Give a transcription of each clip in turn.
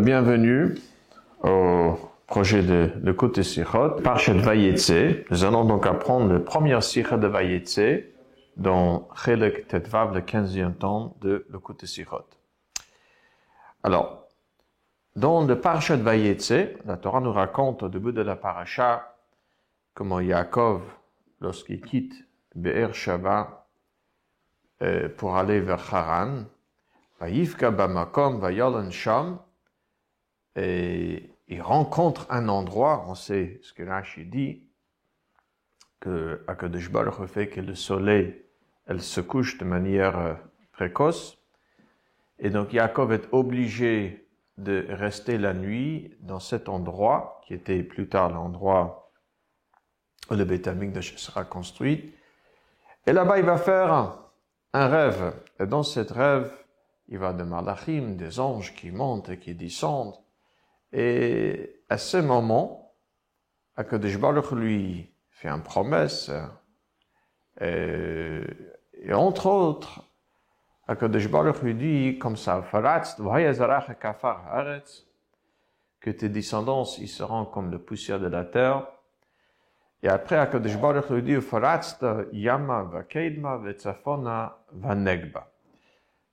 Bienvenue au projet de, de côté Sichot, Parchet. Nous allons donc apprendre le premier Sichot de Vayetse dans Chelek Tetvav, le 15e temps de le côté Sichot. Alors, dans le Parchet Vayetse, la Torah nous raconte au début de la paracha comment Yaakov, lorsqu'il quitte Be'er Shava euh, pour aller vers Haran, Vayivka Bamakom, Vayolan Sham, et il rencontre un endroit, on sait ce que Rashi dit, que Akadosh Baruch fait que le soleil, elle se couche de manière euh, précoce, et donc Yaakov est obligé de rester la nuit dans cet endroit, qui était plus tard l'endroit où le Beth sera construit. Et là-bas, il va faire un, rêve. Et dans cet rêve, il va de malachim, des anges qui montent et qui descendent. Et à ce moment, Akadosh Baruch lui fait une promesse, et, et entre autres, Akadosh Baruch lui dit comme ça, que tes descendants, ils seront comme la poussière de la terre. Et après, Akadosh Baruch lui dit, yama vakeidma vetzafona vanegba.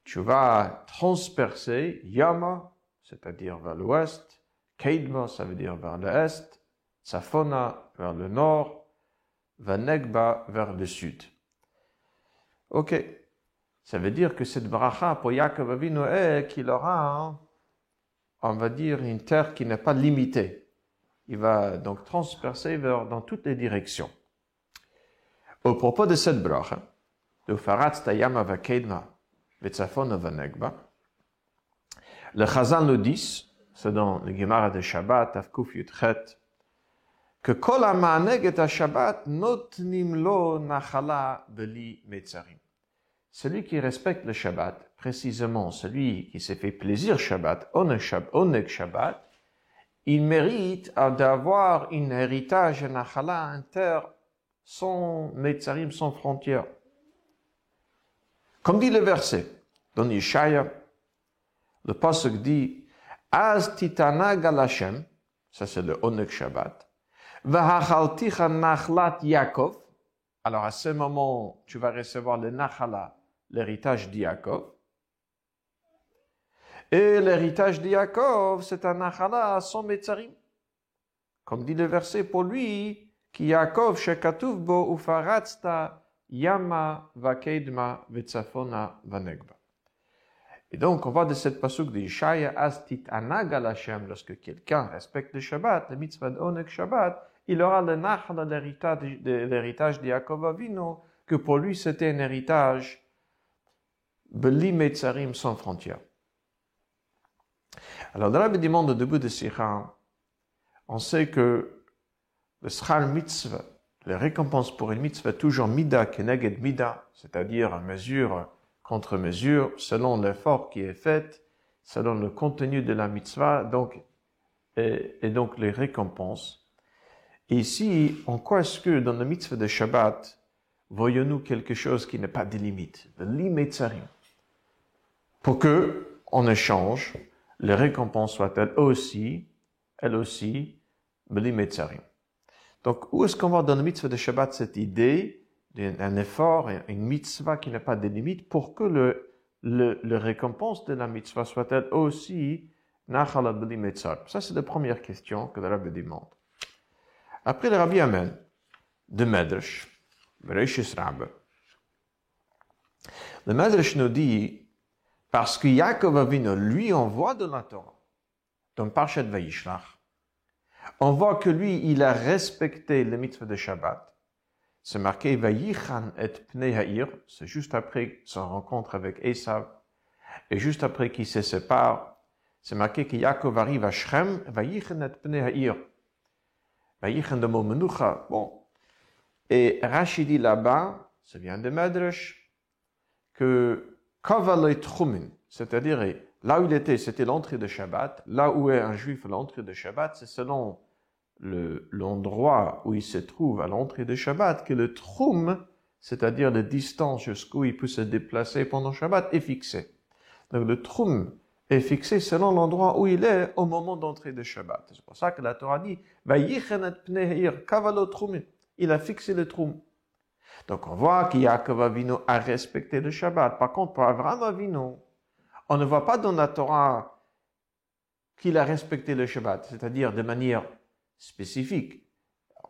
Tu vas transpercer yama, c'est-à-dire vers l'ouest, Keidma, ça veut dire vers l'est, Safona vers le nord, Vanegba vers le sud. Ok. Ça veut dire que cette bracha pour Yaakov Avinu est qu'il aura, on va dire, une terre qui n'est pas limitée. Il va donc transpercer dans toutes les directions. Au propos de cette bracha, de Farat Tayama Vakedma, Vetzafona Vanegba, le Chazal nous dit, c'est dans le Gemara de Shabbat, Avkuf Yudchet, que Kol ha Shabbat notnim lo nachala beli metzarim. Celui qui respecte le Shabbat, précisément celui qui s'est fait plaisir Shabbat, Oneg Shabbat, il mérite d'avoir un héritage nachala, un terre sans metzarim, sans frontières. Comme dit le verset dans Yeshaya, le pasuk dit Az titana galashem, ça c'est le Onek Shabbat. Vahachalticha nachlat Yaakov. Alors à ce moment, tu vas recevoir le nachala, l'héritage d'Yaakov. Et l'héritage d'Yaakov, c'est un nachala sans metzarim. Comme dit le verset pour lui, qui Yaakov shekatuv bo ufaratzta yama vakedma vetzafona vanegba. Et donc, on voit de cette pasuk de Yishaya, Astit anagal Hashem, lorsque quelqu'un respecte le Shabbat, le mitzvah d'Onek Shabbat, il aura le nachal, l'héritage de Yaakov Avinu, que pour lui c'était un héritage Beli Metzarim sans frontières. Alors, dans la demande au de Sikha, on sait que le schar mitzvah, les récompenses pour une mitzvah, toujours mida keneged mida, c'est-à-dire à mesure contre-mesure selon l'effort qui est fait, selon le contenu de la mitzvah, donc, et, donc les récompenses. Ici, en quoi est-ce que dans la mitzvah de Shabbat, voyons-nous quelque chose qui n'est pas des limites, de pour que, en échange, les récompenses soient elles aussi, elles aussi, l'imetzarim. Donc, où est-ce qu'on voit dans la mitzvah de Shabbat cette idée un effort, une mitzvah qui n'a pas de limites pour que le, le, récompense de la mitzvah soit-elle aussi mitzvah. Ça, c'est la première question que le rabbi demande. Après, le rabbi amène de Medrash, Rabbe. Le Medrash nous dit, parce que Yaakov Avinu lui envoie de la Torah, dans Parshat Vayishlach, on voit que lui, il a respecté le mitzvah de Shabbat, c'est marqué Vayichan et Pnei c'est juste après son rencontre avec Esav, et juste après qu'il se sépare, c'est marqué que Yaakov arrive à Shrem, Vayichan et Pnei Ha'ir. Vayichan de Momenucha, bon. Et Rachidi là-bas, ça vient de Medrash, que Kavaloy Trumin, c'est-à-dire là où il était, c'était l'entrée de Shabbat, là où est un juif l'entrée de Shabbat, c'est selon l'endroit où il se trouve à l'entrée de Shabbat, que le troum, c'est-à-dire la distance jusqu'où il peut se déplacer pendant Shabbat, est fixé. Donc le troum est fixé selon l'endroit où il est au moment d'entrée de Shabbat. C'est pour ça que la Torah dit, il a fixé le trou. Donc on voit qu'Yaakov Avinu a respecté le Shabbat. Par contre, pour Avraham Avinu, on ne voit pas dans la Torah qu'il a respecté le Shabbat, c'est-à-dire de manière spécifique.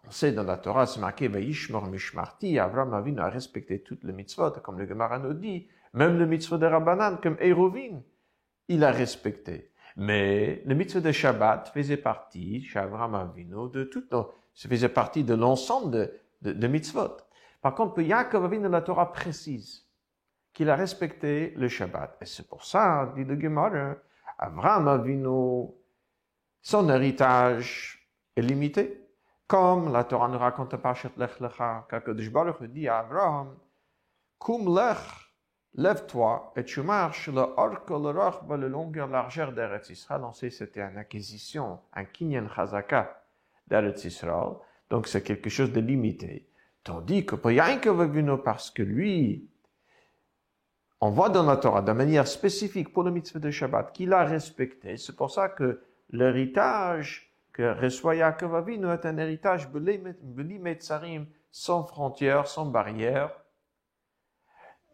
On sait dans la Torah, c'est marqué Vayishmor Mishmarti, Avraham Avinu a respecté toutes les mitzvot, comme le Gemara nous dit, même le mitzvot de Rabbanan, comme Erovin, il a respecté. Mais le mitzvot de Shabbat faisait partie, chez Avraham Avinu, de tout, ça faisait partie de l'ensemble de, de, mitzvot. Par contre, Yaakov Avinu, la Torah précise qu'il a respecté le Shabbat. Et c'est pour ça, dit le Gemara, Avraham Avinu, son héritage est limité. Comme la Torah nous raconte par Lech Lecha, qu'Akadosh Baruch dit à Abraham, Kum lech, lève-toi et tu marches le orque, le rochba, le longueur, largeur d'Eretz Israël. On sait c'était une acquisition, un kinyan chazaka d'Eretz Israël. Donc c'est quelque chose de limité. Tandis que pour Avinu, parce que lui, on voit dans la Torah de manière spécifique pour le mitzvah de Shabbat qu'il a respecté. C'est pour ça que l'héritage que reçoit Yaakov Avinu est un héritage Metzarim sans frontières, sans barrières,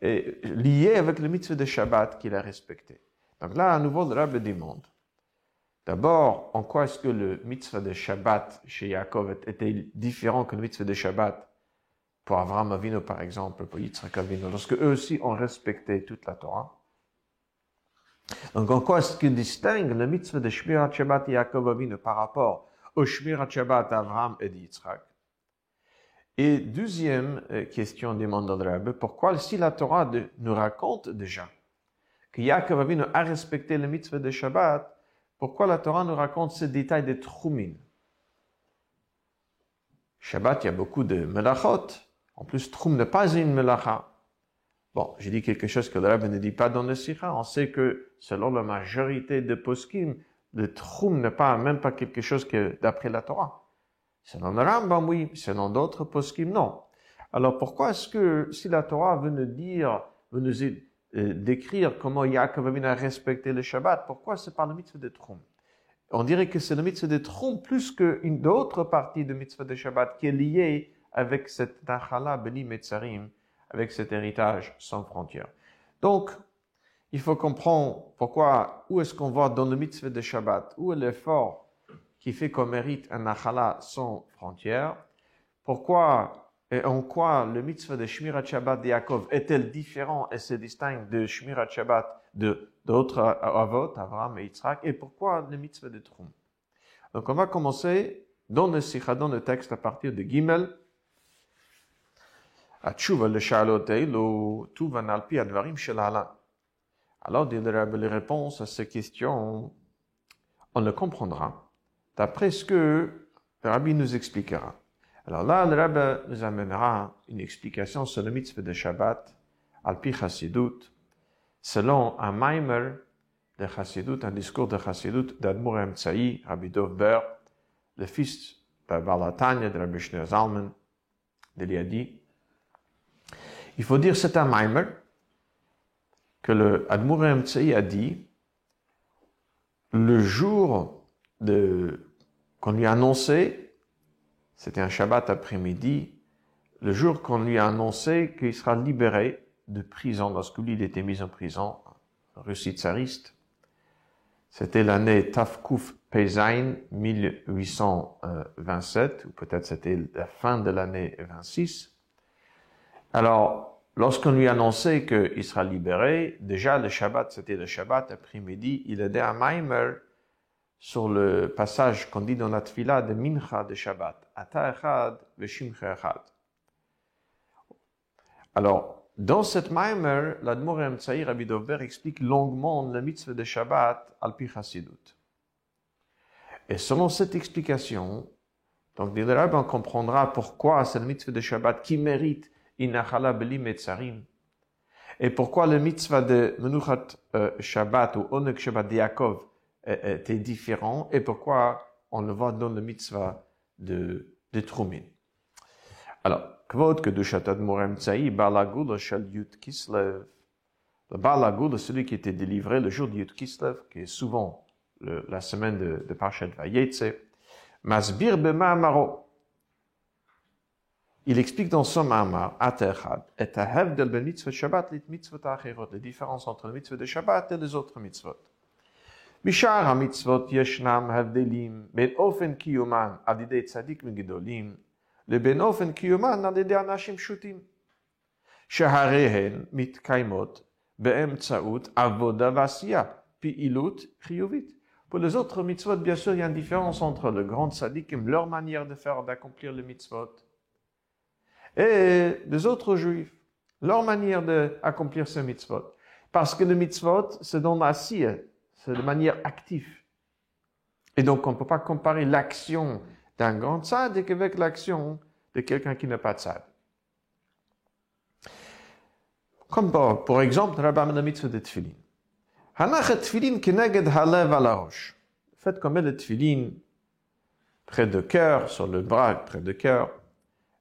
et lié avec le mitzvah de Shabbat qu'il a respecté. Donc là, à nouveau, le Rabbi demande. D'abord, en quoi est-ce que le mitzvah de Shabbat chez Yaakov était différent que le mitzvah de Shabbat pour Avraham Avinu, par exemple, pour Yitzhak Avinu, lorsque eux aussi ont respecté toute la Torah? Donc, en quoi est-ce qu'il distingue le mitzvah de Shmirat Shabbat Yaakov Avinu par rapport au Shmirat Shabbat Avraham et Yitzhak? Et deuxième euh, question demande le pourquoi si la Torah nous raconte déjà que Yaakov Avinu a respecté le mitzvah de Shabbat, pourquoi la Torah nous raconte ce détail de Trumin? Shabbat, il y a beaucoup de melachot, en plus, Troum n'est pas une melacha. Bon, j'ai dit quelque chose que le Rebbe ne dit pas dans le Sikha. On sait que, selon la majorité de poskim, le Troum n'est pas, même pas quelque chose que d'après la Torah. Selon le Rambam, oui. Selon d'autres poskim, non. Alors pourquoi est-ce que, si la Torah veut nous dire, veut nous euh, décrire comment Yaakov a respecté le Shabbat, pourquoi c'est par le mitzvah de Troum? On dirait que c'est le mitzvah de Troum plus qu'une autre partie de mitzvah de Shabbat qui est liée avec cette Nachala Beni Metzarim, avec cet héritage sans frontières. Donc, il faut comprendre pourquoi, où est-ce qu'on voit dans le mitzvah de Shabbat, où est l'effort qui fait qu'on mérite un Nachala sans frontières, pourquoi et en quoi le mitzvah de Shmirat Shabbat de Yaakov est-elle différent et se distingue de Shmirat Shabbat de d'autres avot, Abraham et Yitzhak, et pourquoi le mitzvah de Troum. Donc on va commencer dans le Sikha, dans le texte à partir de Gimel, alors, dit les réponses à ces questions, on le comprendra d'après ce que le Rabbi nous expliquera. Alors là, le Rabbi nous amènera une explication sur le mitzvah de Shabbat, Alpi Chassidut, selon un Maimer de Chassidut, un discours de Chassidut d'Admur Emtsai, Rabbi Dovber, le fils de Balatanya de Rabbi Shneur Zalman, de Liadi, il faut dire c'est un Maimer que le Admour a dit le jour qu'on lui a annoncé, c'était un Shabbat après-midi, le jour qu'on lui a annoncé qu'il sera libéré de prison, lorsque lui il était mis en prison, Russie tsariste. C'était l'année Tafkouf Pezain 1827, ou peut-être c'était la fin de l'année 26. Alors, lorsqu'on lui annonçait qu'il sera libéré, déjà le Shabbat, c'était le Shabbat après-midi, il aidait à Maimer sur le passage qu'on dit dans la tfila de Mincha de Shabbat. Ata echad. Alors, dans cette Maimer, l'Admor Emtsaï Rabbi Dover explique longuement le mitzvah de Shabbat al pi Et selon cette explication, donc, le on comprendra pourquoi c'est le mitzvah de Shabbat qui mérite Et pourquoi le mitzvah de Menuchat euh, Shabbat ou Onek Shabbat de Yaakov était différent et pourquoi on le voit dans le mitzvah de, de Trumin? Alors, kvod kedushat admorem tzai balagula shal yut kislev. Le Balagoud, celui qui était délivré le jour du Kislev, qui est souvent la semaine de, de Parashat Vayetze, Masbir Bema Il explique dans son Ma'amar, Aterchad, et Ahevdel ben mitzvot Shabbat lit mitzvot achirot, les différences entre le mitzvot de Shabbat et les autres mitzvot. בשאר המצוות ישנם הבדלים בין אופן קיומן על ידי צדיקים גדולים לבין אופן קיומן על ידי אנשים פשוטים, שהרי הן מתקיימות באמצעות עבודה ועשייה, פעילות חיובית. Pour les autres mitzvot, bien sûr, il y a une différence entre le grand tzadikim, leur manière de faire, d'accomplir les mitzvot, et les autres juifs, leur manière d'accomplir ces mitzvot. Parce que le mitzvot, c'est dans la c'est de manière active. Et donc, on ne peut pas comparer l'action d'un grand tzaddik avec l'action de quelqu'un qui n'est pas tzad. Comme pour, exemple, Rabbi mitzvah de tefillin. Hanach tefillin keneged halev ala Faites comme le tefillin près de cœur, sur le bras près de cœur,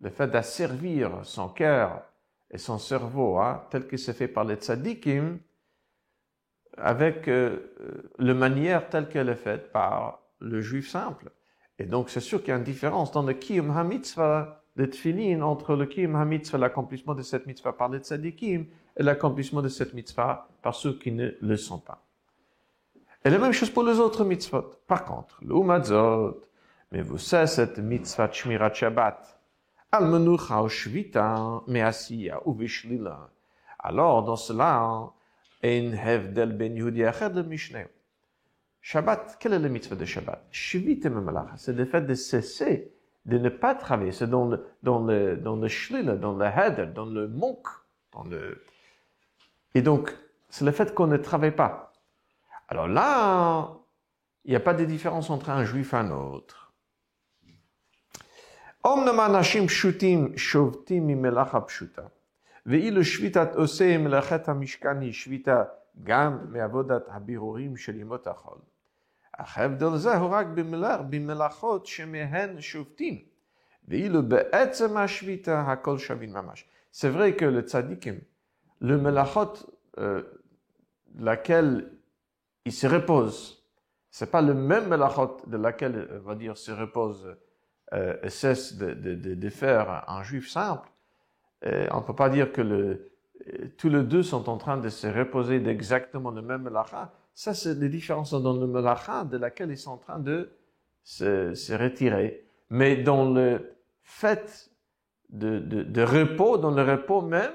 le fait d'asservir son cœur et son cerveau, hein, tel que c'est fait par les tzadikim, avec euh, la manière telle qu'elle est faite par le juif simple. Et donc, c'est sûr qu'il y a une différence dans le Kiyum HaMitzvah de Tfilin entre le Kiyum HaMitzvah, l'accomplissement de cette mitzvah par les tzadikim, et l'accomplissement de cette mitzvah par ceux qui ne le sont pas. Et la même chose pour les autres mitzvot. Par contre, l'Umadzot, mais vous savez cette mitzvah Shmirat Shabbat, al menucha ou shvita, me'asiya. Alors, dans cela, ein hevdel ben Yehudi Mishneh. Shabbat, quelle est la mitzvah de Shabbat Shvita memalacha, c'est le fait de cesser, de ne pas travailler. C'est dans le, dans le, dans le shlila, dans le heder, dans le monk, dans le... Et donc, c'est le fait qu'on ne travaille pas. Alors là, il n'y a pas de différence entre un juif et un autre. ההבדל זה הוא רק במלאכ, במלאכות שמהן שובתים, ואילו בעצם השביתה הכל שווים ממש. C'est vrai que le tzadikim, le melachot, euh, laquelle il se repose, c'est pas le même melachot de laquelle, on va dire, se repose, euh, cesse de, faire un juif simple. Euh, on ne peut pas dire que le, tous les deux sont en train de se reposer d'exactement le même melacha. Ça, c'est les différences dans le melacha de laquelle ils sont en train de se, retirer. Mais dans le fait de, de, repos, dans le repos même,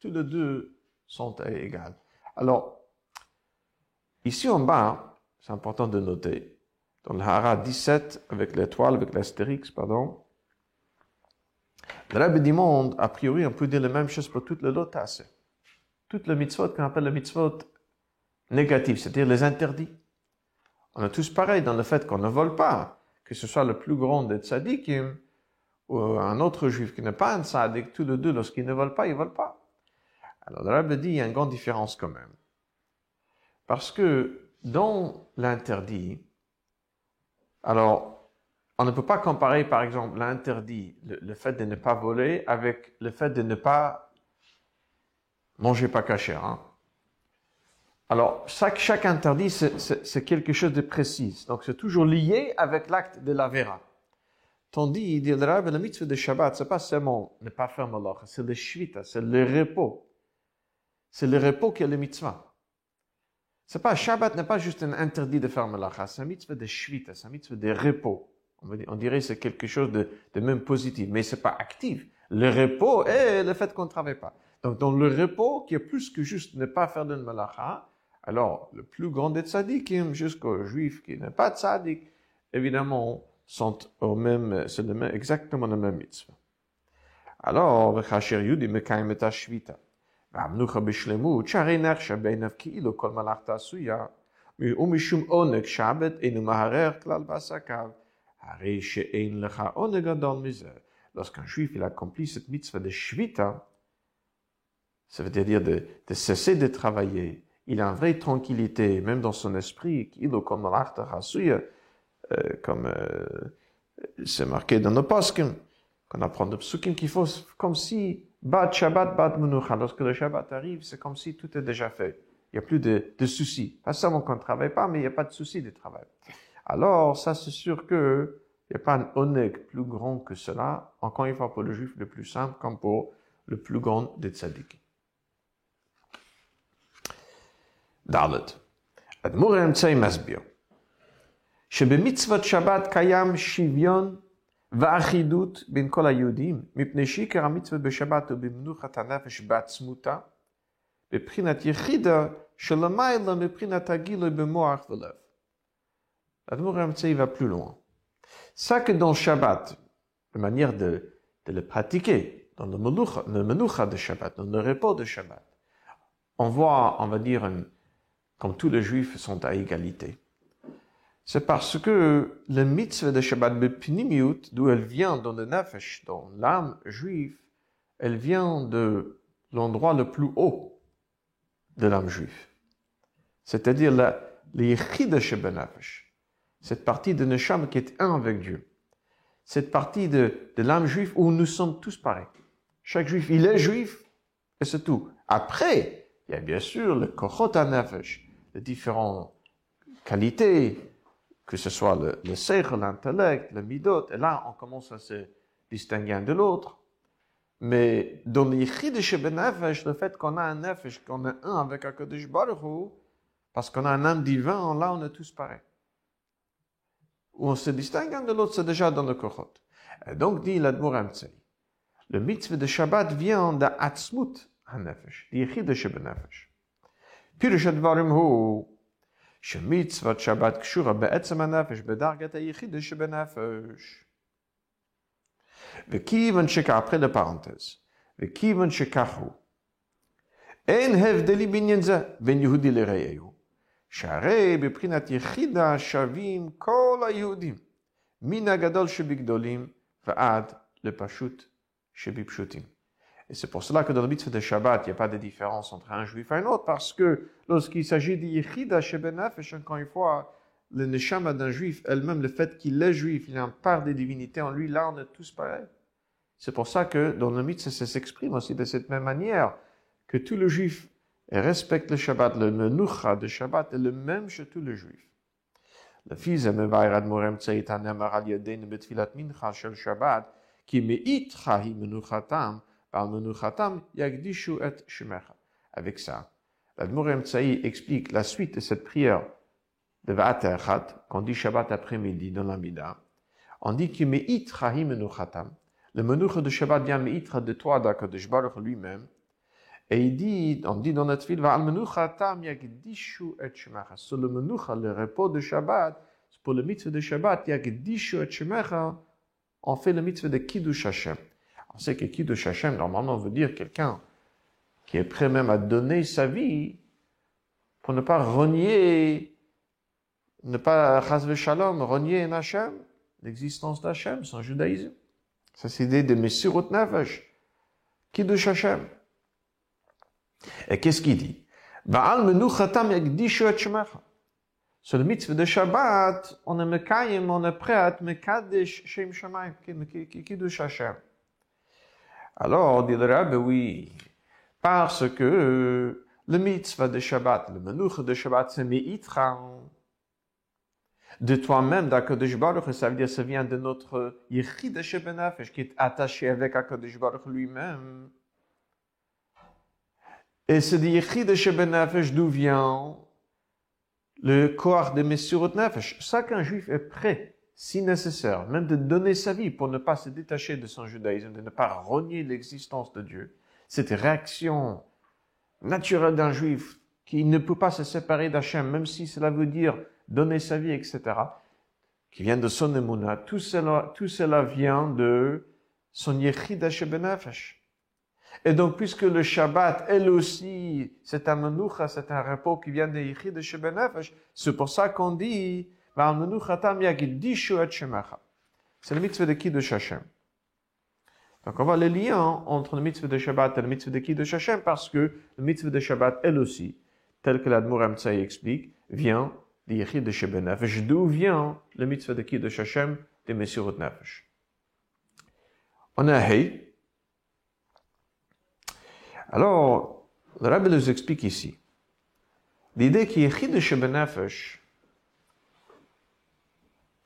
tous les deux sont égales. Alors, ici en bas, c'est important de noter, dans le Hara 17, avec l'étoile, avec l'astérix, pardon, le Rabbi du monde, a priori, on peut dire la même chose pour toutes les lotas. Toutes les mitzvot qu'on appelle les mitzvot négatives, c'est-à-dire les interdits. On est tous pareils dans le fait qu'on ne vole pas, que ce soit le plus grand des tzadikim ou un autre juif qui n'est pas un tzadik, tous les deux, lorsqu'ils ne volent pas, ils ne volent pas. Alors le Rabbi dit, il y a une grande différence quand même. Parce que dans l'interdit, alors on ne peut pas comparer, par exemple, l'interdit, le, fait de ne pas voler, avec le fait de ne pas manger pas caché. Hein. Alors, chaque, interdit, c'est quelque chose de précis. Donc, c'est toujours lié avec l'acte de la vera. Tandis, il dit la mitzvah de Shabbat, c'est pas seulement ne pas faire malach, c'est le shvita, c'est le repos. C'est le repos qui est le mitzvah. C'est pas, Shabbat n'est pas juste un interdit de faire malach, c'est un mitzvah de shvita, c'est un mitzvah de repos. On dirait que c'est quelque chose de, même positif, mais c'est pas actif. Le repos est le fait qu'on ne travaille pas. Donc, dans le repos, qui est plus que juste ne pas faire de malacha, alors, le plus grand des tzadikim, jusqu'au juif qui n'est pas tzadik, évidemment, sont au même, c'est exactement le même mitzvah. Alors, v'chasher yudi mekayim et shvita. והמנוחה בשלמות, שהרי נחשב בעיניו כאילו כל מלאכתה עשויה, ומשום עונג שבת אינו מהרר כלל בעסקיו, הרי שאין לך עונג גדול מזה. Lorsqu'un juif il accomplit cette mitzvah de shvita, ça veut dire de, de cesser de travailler, il a une vraie tranquillité, même dans son esprit, qu'il comme malachta chasuya, comme euh, c'est marqué dans nos poskim, qu'on apprend de psukim, qu'il faut, comme si Bad Shabbat, Bad Menucha. Lorsque le Shabbat arrive, c'est comme si tout est déjà fait. Il n'y a plus de, de soucis. Pas seulement qu'on ne travaille pas, mais il n'y a pas de soucis de travail. Alors, ça, c'est sûr que il n'y a pas un oneg plus grand que cela, encore une fois pour le juif le plus simple, comme pour le plus grand des tzaddik. ד' אדמו"ר האמצעי מסביר שבמצוות שבת קיים שוויון va plus loin. Ça que dans Shabbat, la manière de, de le pratiquer, dans le menucha, le menucha de Shabbat, dans le repos de Shabbat, on voit, on va dire, comme tous les juifs sont à égalité c'est parce que le mitzvah de Shabbat Bepnimiut, d'où elle vient dans le nefesh, dans l'âme juive, elle vient de l'endroit le plus haut de l'âme juive. C'est-à-dire la, de Nefesh, cette partie de Nesham qui est un avec Dieu. Cette partie de, de l'âme juive où nous sommes tous pareils. Chaque juif, il est juif, et c'est tout. Après, il y a bien sûr le Kochot Nefesh, les différentes qualités, que ce soit le, le l'intellect, le midot, et là, on commence à se distinguer un de l'autre. Mais dans l'Ichidische Benefesh, le fait qu'on a un nefesh, qu'on est un avec Akadosh Baruch parce qu'on a un âme divin, là, on est tous pareils. Où on se distingue un de l'autre, c'est déjà dans le Kochot. Et donc, dit l'Admur le mitzvah de Shabbat vient d'Atzmut HaNefesh, l'Ichidische Benefesh. Puis le Shadvarim Hu, שמצוות שבת קשורה בעצם הנפש, בדרגת היחיד שבנפש. וכיוון שכך, le parenthèse, וכיוון שכך הוא, אין הבדלים בעניין זה בין יהודי לרעהו, שהרי בבחינת יחידה שווים כל היהודים, מן הגדול שבגדולים ועד לפשוט שבפשוטים. Et c'est pour cela que dans le mitzvah de Shabbat, il n'y a pas de différence entre un juif et un autre, parce que lorsqu'il s'agit Yechida et encore une fois, le neshama d'un juif, elle-même, le fait qu'il est juif, il a une part des divinités en lui, là, on est tous pareils. C'est pour ça que dans le mitzvah, ça s'exprime aussi de cette même manière, que tout le juif respecte le Shabbat, le menucha de Shabbat est le même chez tous les juifs. Le fils Shabbat, qui meitcha hi menuchatam, avec ça, l'Admor Tsaï explique la suite de cette prière de Va'aterchat, qu'on dit Shabbat après-midi dans l'Amida. On dit que Me'itra hi menuchatam. Le menucha de Shabbat vient Me'itra de toi, d'Akadosh Baruch lui-même. Et il dit, on dit dans notre fil, Va'al menuchatam yagdishu et shemecha. Sur le menucha, le repos de Shabbat, pour le mitzvah de Shabbat, yagdishu et shemecha, on fait le mitzvah de Kiddush Hashem. On sait que qui de Hashem, normalement, veut dire quelqu'un qui est prêt même à donner sa vie pour ne pas renier, ne pas, chasve shalom, renier un Hashem, l'existence d'Hachem, son judaïsme. Ça, c'est l'idée de Messirut Nefesh, qui de Hashem. Et qu'est-ce qu'il dit? Sur le mitzvah de Shabbat, on est mekayim, on est prêt à être mekadesh shem shamayim, kiddush Hashem. Alors, dit le Rabbi, oui, parce que le mitzvah de Shabbat, le menuch de Shabbat, c'est mi'itra. De toi-même, d'Akadosh Baruch, ça veut dire, ça vient de notre Yechid Shebenafesh, qui est attaché avec Akadosh Baruch lui-même. Et c'est de Yechid Shebenafesh d'où vient le corps de Messurot Nefesh? Chaque juif est prêt si nécessaire, même de donner sa vie pour ne pas se détacher de son judaïsme, de ne pas renier l'existence de Dieu, cette réaction naturelle d'un juif qui ne peut pas se séparer d'Hachem, même si cela veut dire donner sa vie, etc., qui vient de son émouna, tout cela, tout cela vient de son yechid benefesh. Et donc, puisque le Shabbat, elle aussi, c'est un menoucha, c'est un repos qui vient de Shebenefesh, c'est pour ça qu'on dit, c'est le mitzvah de Kiddush Hashem. Donc, on voit le lien entre le mitzvah de Shabbat et le mitzvah de Kiddush Hashem parce que le mitzvah de Shabbat, elle aussi, tel que l'Admour Amtsaï explique, vient des Yichid de Shebenefesh. D'où vient le mitzvah de Kiddush Hashem des Messirut Nefesh. On a Hey, alors, le Rabbi nous explique ici l'idée qui est de Shebenefesh,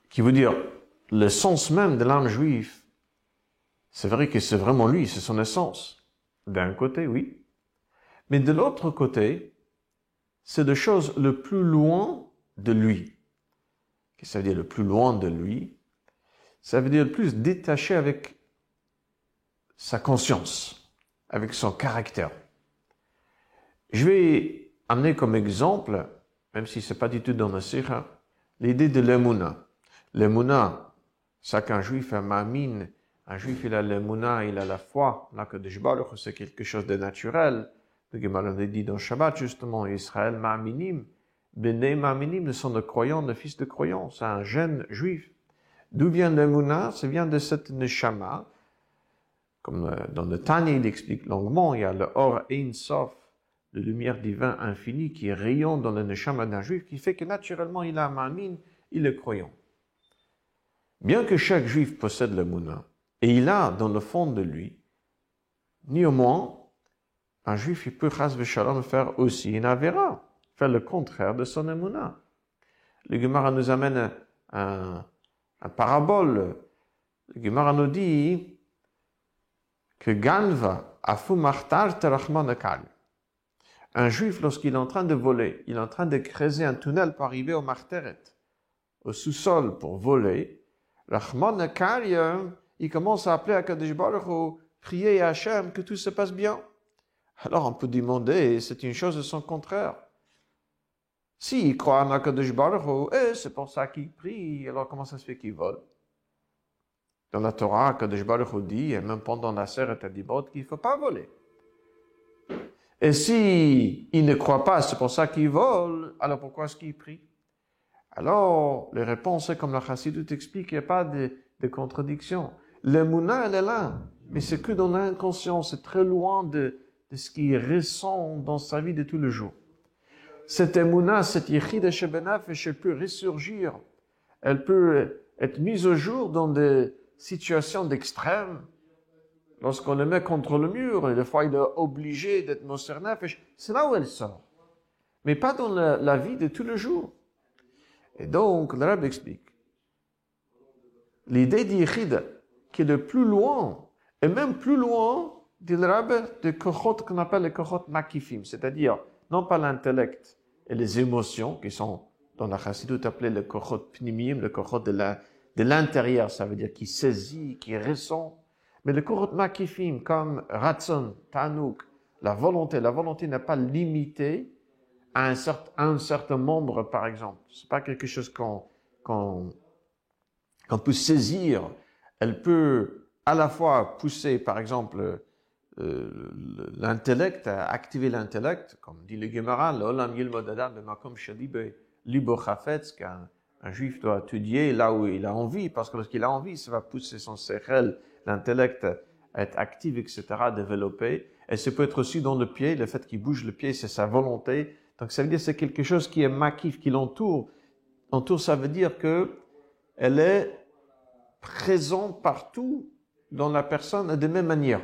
qui veut dire le sens même de l'âme juive, c'est vrai que c'est vraiment lui, c'est son essence. D'un côté, oui. Mais de l'autre côté, c'est de choses le plus loin de lui. Qu'est-ce que ça veut dire le plus loin de lui? Ça veut dire le plus détaché avec sa conscience avec son caractère. Je vais amener comme exemple, même si c'est pas du tout dans le Sikha, l'idée de l'emuna. L'emuna, ça qu'un juif a mamine, un juif il a l'emuna, il a la foi, là que c'est quelque chose de naturel. Le Gemara dit dans Shabbat justement, Israël ma'aminim, Bene ma'aminim sont de croyants, de fils de croyants, c'est un jeune juif. D'où vient l'emuna? Ça vient de cette neshama, comme euh, dans le Tanya, il explique longuement, il y a le Or Ein Sof, le lumière divin infini qui rayonne dans le Neshama d'un juif, qui fait que naturellement il a un mamine, il est croyant. Bien que chaque juif possède le Mouna, et il a dans le fond de lui, néanmoins, un juif, il peut, faire aussi une avera, faire le contraire de son Mouna. Le Gemara nous amène un, parabole. Le Gemara nous dit, que Ganva Un juif, lorsqu'il est en train de voler, il est en train de creuser un tunnel pour arriver au Marteret, au sous-sol pour voler. Rahman il commence à appeler à Kadesh Baruch prier à Hachem que tout se passe bien. Alors on peut demander, c'est une chose de son contraire. S'il croit en Akadosh Baruch eh, c'est pour ça qu'il prie, alors comment ça se fait qu'il vole? Dans la Torah, Kadosh Baruch dit, et même pendant la serre et Dibot, qu'il ne faut pas voler. Et si il ne croit pas, c'est pour ça qu'il vole, alors pourquoi est-ce qu'il prie? Alors, les réponses, comme la Chassidut explique, il n'y a pas de, de contradiction. L'émouna, elle est là, mais c'est que dans l'inconscient, c'est très loin de, ce qu'il ressent dans sa vie de tous les jours. Cette émouna, cette yichid de Shebenaf, elle peut ressurgir, elle peut être mise au jour dans des, situation d'extrême, lorsqu'on le met contre le mur, et des fois il est obligé d'être Nefesh, c'est là où elle sort. Mais pas dans la, vie de tous les jours. Et donc, l'arabe explique. L'idée d'Yichid, qui est le plus loin, et même plus loin, dit l'arabe, de kochot qu'on appelle les kochot makifim, c'est-à-dire, non pas l'intellect et les émotions, qui sont dans la chassidut appelées le kochot pnimim, le kochot de la, de l'intérieur, ça veut dire qui saisit, qui ressent. Mais le Kurot Makifim, comme Ratson, Tanouk, la volonté, la volonté n'est pas limitée à un, certain, membre, par exemple. C'est pas quelque chose qu'on peut saisir. Elle peut à la fois pousser, par exemple, euh, l'intellect, activer l'intellect, comme dit le Gemara, l'olam yilmod adam b'makom shadibe libo qu'un un juif doit étudier là où il a envie, parce que lorsqu'il a envie, ça va pousser son cerveau, l'intellect, à être actif, etc., à développer. Et ça peut être aussi dans le pied, le fait qu'il bouge le pied, c'est sa volonté. Donc ça veut dire que c'est quelque chose qui est maquif, qui l'entoure. Entoure, ça veut dire que elle est présente partout dans la personne de même manière.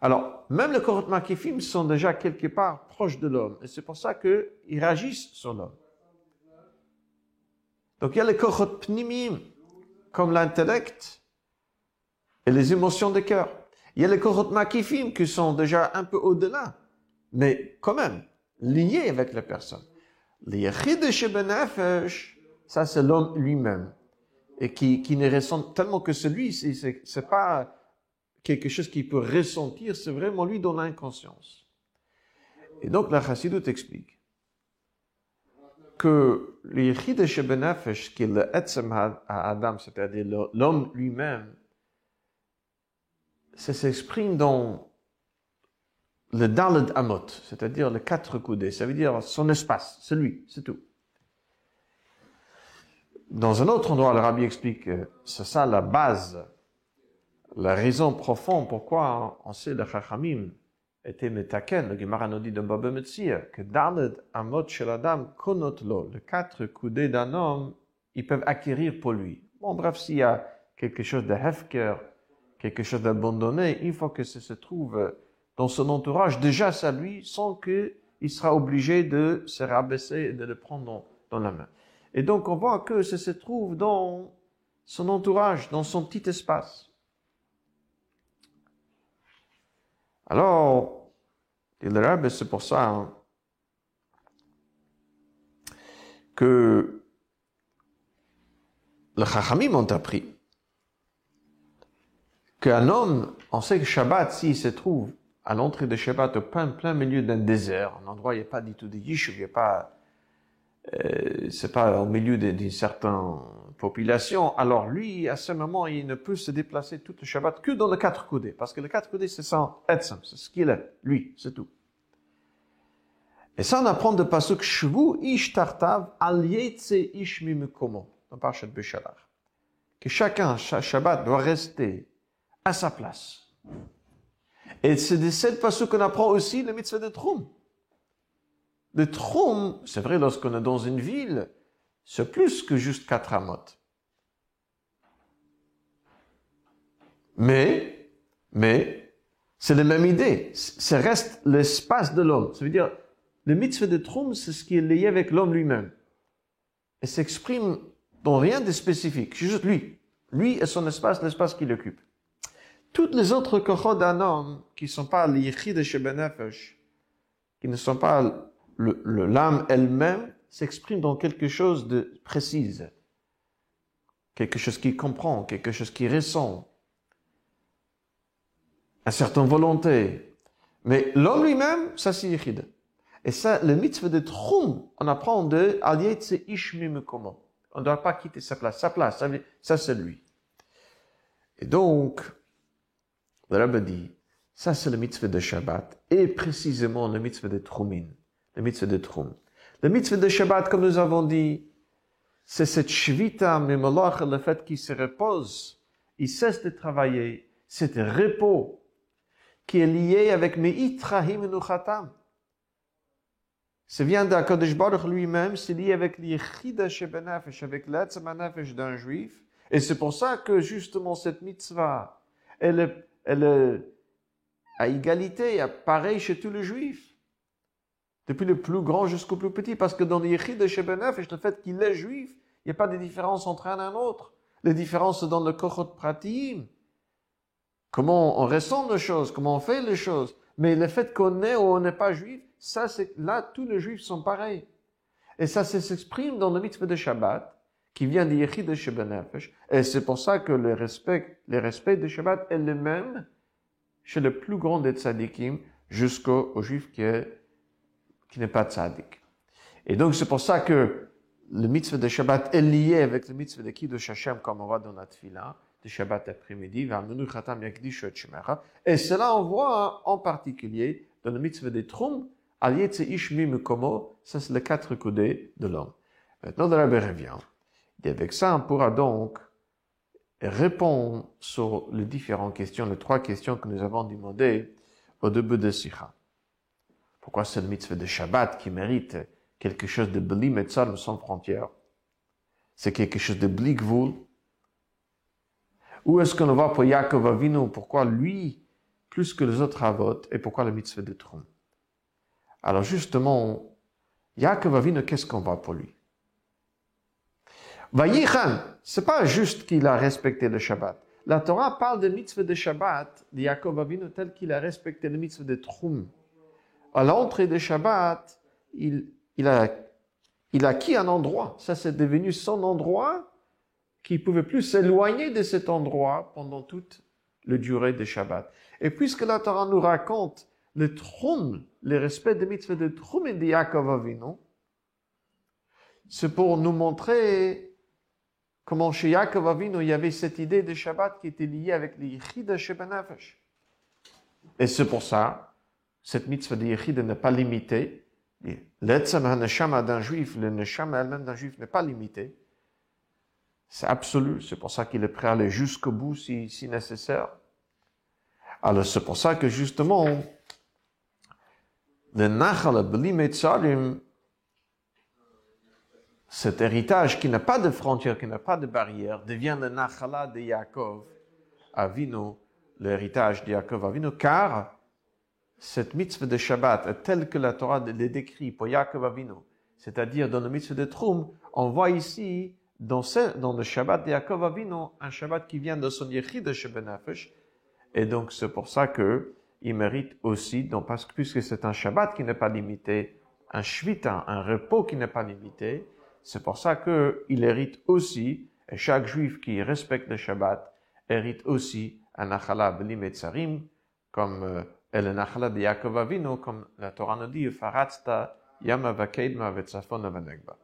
Alors, même les corps makifim sont déjà quelque part proches de l'homme. Et c'est pour ça qu'ils réagissent sur l'homme. Donc il y a les kochot pnimim, comme l'intellect et les émotions de cœur. Il y a les kochot makifim qui sont déjà un peu au-delà, mais quand même liés avec la personne. Benefesh, ça c'est l'homme lui-même et qui, qui ne ressent tellement que celui, c'est, c'est pas quelque chose qu'il peut ressentir, c'est vraiment lui dans l'inconscience. Et donc la Chassidut explique que l'Yichid de Shebenefesh, qui est le Etzem Adam, c'est-à-dire l'homme lui-même, ça s'exprime dans le Daled Amot, c'est-à-dire les quatre coudées. Ça veut dire son espace, c'est lui, c'est tout. Dans un autre endroit, le rabbi explique que c'est ça la base, la raison profonde pourquoi on sait le Chachamim était metaken, le Gemara nous dit dans Baba Metzia, que Daled Amot shel Adam konot lo, les quatre coudées d'un homme, ils peuvent acquérir pour lui. Bon, bref, s'il y a quelque chose de hefker, quelque chose d'abandonné, il faut que ça se trouve dans son entourage, déjà ça lui, sans qu'il sera obligé de se rabaisser et de le prendre dans, la main. Et donc on voit que ça se trouve dans son entourage, dans son petit espace. Alors, le c'est pour ça hein, que le Chachamim ont appris qu'un homme, on sait que Shabbat, s'il se trouve à l'entrée de Shabbat, au plein, plein milieu d'un désert, un endroit où il n'y a pas du tout de yishuv, il n'y a pas, euh, c'est pas au milieu d'une certaine population, alors lui, à ce moment, il ne peut se déplacer tout le Shabbat que dans le quatre coudées, parce que le quatre coudées, c'est son etzem, c'est ce qu'il est, lui, c'est tout. Et ça, on apprend de Pasuk Shvu ish tartav al ish mimukomo, dans Parashat Beshalach. Que chacun, chaque Shabbat, doit rester à sa place. Et c'est de cette façon qu'on apprend aussi le mitzvah de Troum. Le Troum, c'est vrai, lorsqu'on est dans une ville, c'est plus que juste quatre amotes. Mais, mais, c'est la même idée. Ça reste l'espace de l'homme. Ça veut dire, le mitzvah de Troum, c'est ce qui est lié avec l'homme lui-même. Et s'exprime dans rien de spécifique. Juste lui. Lui et son espace, l'espace qu'il occupe. Toutes les autres kochot d'un homme qui ne sont pas les de Shebenefesh, qui ne sont pas l'âme elle-même, s'expriment dans quelque chose de précis. Quelque chose qui comprend, quelque chose qui ressent. Une certaine volonté. Mais l'homme lui-même, ça c'est. Et ça, le mitzvah de Tchum, on apprend de Aliyetze Ishmim comment. On ne doit pas quitter sa place. Sa place, ça c'est lui. Et donc, le Rabbi dit, ça c'est le mitzvah de Shabbat, et précisément le mitzvah de Trumin, le mitzvah de Trum. Le mitzvah de Shabbat, comme nous avons dit, c'est cette shvita le fait qu'il se repose, il cesse de travailler, c'est un repos qui est lié avec Meitrahim Nuchatam. Ça vient d'Akadosh Baruch lui-même, c'est lié avec l'Yechida Shebenafesh, avec l'Etzem d'un juif. Et c'est pour ça que justement cette mitzvah, elle est elle est à égalité, pareil chez tous les juifs. Depuis le plus grand jusqu'au plus petit. Parce que dans le de Shebenef, le fait qu'il est juif, il n'y a pas de différence entre un et un autre. Les différences dans le Kochot Pratim. Comment on ressent les choses, comment on fait les choses. Mais le fait qu'on est ou on n'est pas juif, ça c'est, là, tous les juifs sont pareils. Et ça, s'exprime dans le mitzvah de Shabbat, qui vient de Yechid de Shebenefesh. Et c'est pour ça que le respect, le respect de Shabbat est le même chez le plus grand des tzadikim jusqu'au juif qui est, qui n'est pas tzadik. Et donc c'est pour ça que le mitzvah de Shabbat est lié avec le mitzvah de Kiddush Hashem comme on voit dans la tefila de Shabbat après-midi, et cela on voit en particulier dans le mitzvah de Trum, Ish Komo, ça c'est les quatre coudées de l'homme. Maintenant, le rabbi revient. Ça, on pourra donc répondre sur les différentes questions, les trois questions que nous avons demandées au début de Sikha. Pourquoi c'est le mitzvah de Shabbat qui mérite quelque chose de bli metzal sans frontières? C'est quelque chose de bli gvul? Où est-ce qu'on va pour Yaakov Avinu? Pourquoi lui, plus que les autres avot, et pourquoi le mitzvah de Tron? Alors justement, Yaakov Avinu, qu'est-ce qu'on va pour lui? Vayichan, c'est pas juste qu'il a respecté le Shabbat. La Torah parle de mitzvah de Shabbat, de Yaakov Avinu, tel qu'il a respecté le mitzvah de Trum. À l'entrée de Shabbat, il, a, acquis un endroit. Ça, c'est devenu son endroit qui pouvait plus s'éloigner de cet endroit pendant toute la durée de Shabbat. Et puisque la Torah nous raconte le Trum, le respect des mitzvahs de Trum et de Yaakov Avinu, c'est pour nous montrer comment chez Yaakov Avinu, il y avait cette idée de Shabbat qui était liée avec les de Shebenafesh. Et c'est pour ça cette mitzvah de Yechid n'est pas limitée. L'etzem ha-neshama d'un juif, le neshama elle-même d'un juif n'est pas limité. C'est absolu. C'est pour ça qu'il est prêt à aller jusqu'au bout si, si nécessaire. Alors c'est pour ça que justement, le nachal tzarim, cet héritage qui n'a pas de frontières, qui n'a pas de barrières, devient le nachala de Yaakov Avinu, l'héritage de Yaakov Avinu, car cette mitzvah de Shabbat est telle que la Torah le décrit pour Yaakov Avinu, c'est-à-dire dans le mitzvah de Troum, on voit ici, dans, dans le Shabbat de Yaakov Avinu, un Shabbat qui vient de son Yechid de Shebenafesh, et donc, c'est pour ça que il mérite aussi, donc, parce que puisque c'est un Shabbat qui n'est pas limité, un Shvita, un repos qui n'est pas limité, c'est pour ça qu'il hérite aussi, et chaque juif qui respecte le Shabbat hérite aussi un Nachala Belimetzarim, comme euh, et le Nachala de Yaakov Avinu, comme la Torah nous dit, Faratzta Yama Vakedma Vetzafon Vanegba.